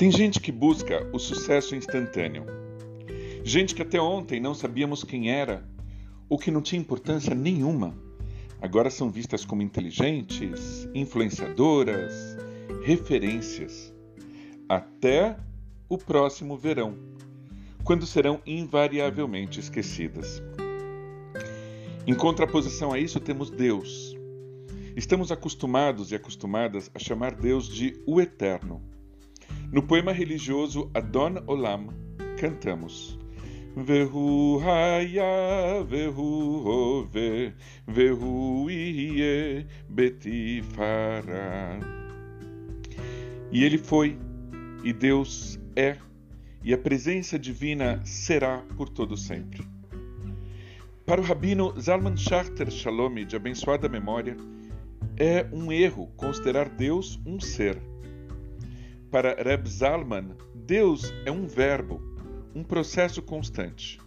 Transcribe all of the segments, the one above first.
Tem gente que busca o sucesso instantâneo. Gente que até ontem não sabíamos quem era ou que não tinha importância nenhuma. Agora são vistas como inteligentes, influenciadoras, referências. Até o próximo verão, quando serão invariavelmente esquecidas. Em contraposição a isso, temos Deus. Estamos acostumados e acostumadas a chamar Deus de o Eterno no poema religioso Adon Olam, cantamos Vehu haya, vehu hove, vehu iye betifara. E ele foi, e Deus é, e a presença divina será por todo sempre. Para o rabino Zalman Schachter Shalom, de abençoada memória, é um erro considerar Deus um ser para Reb Zalman, Deus é um verbo, um processo constante.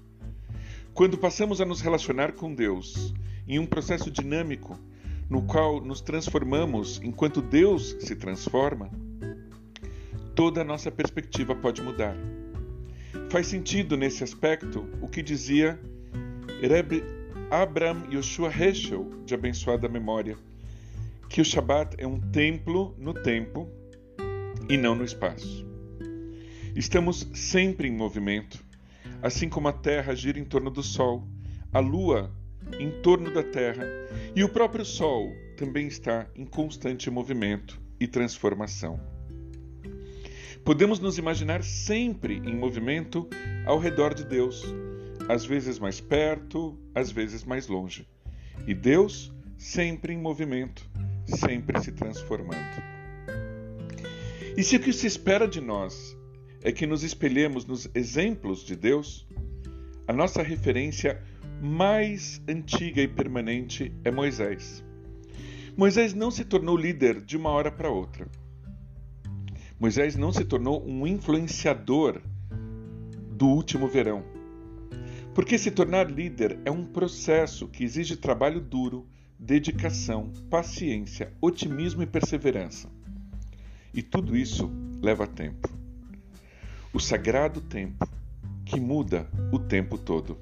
Quando passamos a nos relacionar com Deus em um processo dinâmico, no qual nos transformamos enquanto Deus se transforma, toda a nossa perspectiva pode mudar. Faz sentido nesse aspecto o que dizia Reb Abraham Yoshua Heschel, de abençoada memória, que o Shabat é um templo no tempo e não no espaço. Estamos sempre em movimento, assim como a Terra gira em torno do Sol, a Lua em torno da Terra e o próprio Sol também está em constante movimento e transformação. Podemos nos imaginar sempre em movimento ao redor de Deus, às vezes mais perto, às vezes mais longe. E Deus sempre em movimento, sempre se transformando. E se o que se espera de nós é que nos espelhemos nos exemplos de Deus, a nossa referência mais antiga e permanente é Moisés. Moisés não se tornou líder de uma hora para outra. Moisés não se tornou um influenciador do último verão. Porque se tornar líder é um processo que exige trabalho duro, dedicação, paciência, otimismo e perseverança. E tudo isso leva tempo. O sagrado tempo que muda o tempo todo.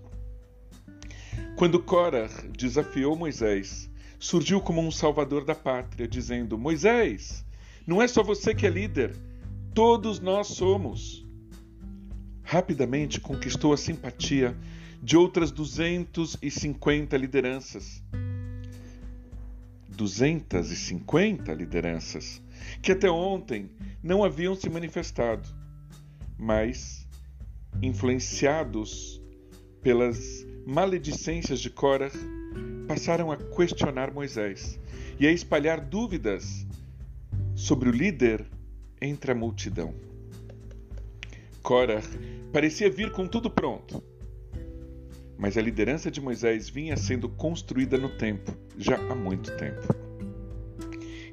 Quando Korah desafiou Moisés, surgiu como um salvador da pátria, dizendo: Moisés, não é só você que é líder, todos nós somos. Rapidamente conquistou a simpatia de outras 250 lideranças. 250 lideranças que até ontem não haviam se manifestado, mas, influenciados pelas maledicências de Korah, passaram a questionar Moisés e a espalhar dúvidas sobre o líder entre a multidão. Korah parecia vir com tudo pronto, mas a liderança de Moisés vinha sendo construída no tempo, já há muito tempo.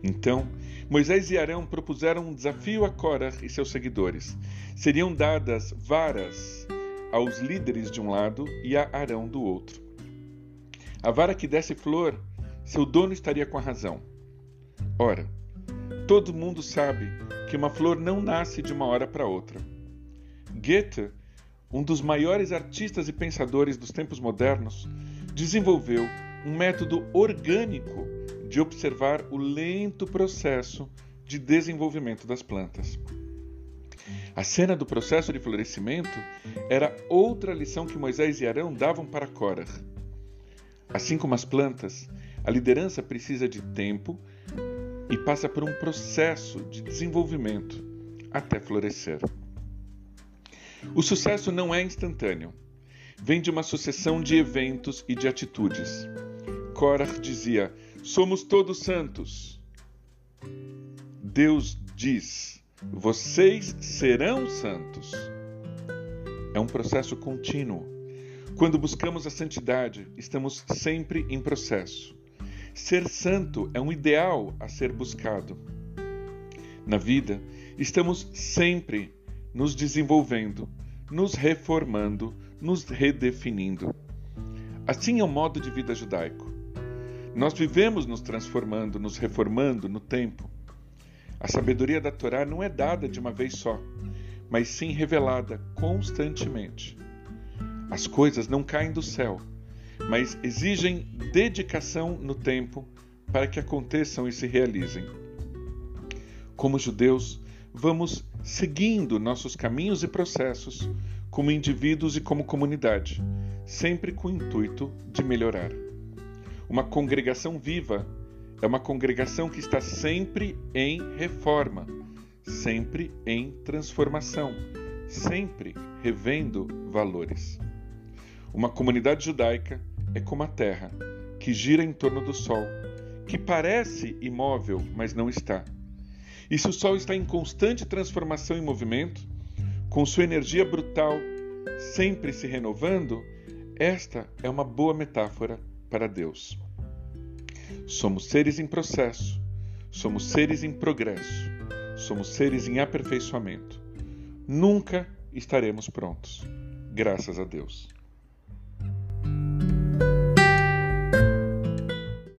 Então, Moisés e Arão propuseram um desafio a Korah e seus seguidores. Seriam dadas varas aos líderes de um lado e a Arão do outro. A vara que desse flor, seu dono estaria com a razão. Ora, todo mundo sabe que uma flor não nasce de uma hora para outra. Goethe, um dos maiores artistas e pensadores dos tempos modernos, desenvolveu um método orgânico de observar o lento processo de desenvolvimento das plantas. A cena do processo de florescimento era outra lição que Moisés e Arão davam para Korah. Assim como as plantas, a liderança precisa de tempo e passa por um processo de desenvolvimento até florescer. O sucesso não é instantâneo. Vem de uma sucessão de eventos e de atitudes. Korah dizia: somos todos santos. Deus diz: vocês serão santos. É um processo contínuo. Quando buscamos a santidade, estamos sempre em processo. Ser santo é um ideal a ser buscado. Na vida, estamos sempre nos desenvolvendo, nos reformando, nos redefinindo. Assim é o modo de vida judaico. Nós vivemos nos transformando, nos reformando no tempo. A sabedoria da Torá não é dada de uma vez só, mas sim revelada constantemente. As coisas não caem do céu, mas exigem dedicação no tempo para que aconteçam e se realizem. Como judeus, vamos seguindo nossos caminhos e processos como indivíduos e como comunidade, sempre com o intuito de melhorar. Uma congregação viva é uma congregação que está sempre em reforma, sempre em transformação, sempre revendo valores. Uma comunidade judaica é como a terra, que gira em torno do sol, que parece imóvel, mas não está. E se o sol está em constante transformação e movimento, com sua energia brutal sempre se renovando, esta é uma boa metáfora para Deus. Somos seres em processo, somos seres em progresso, somos seres em aperfeiçoamento. Nunca estaremos prontos. Graças a Deus.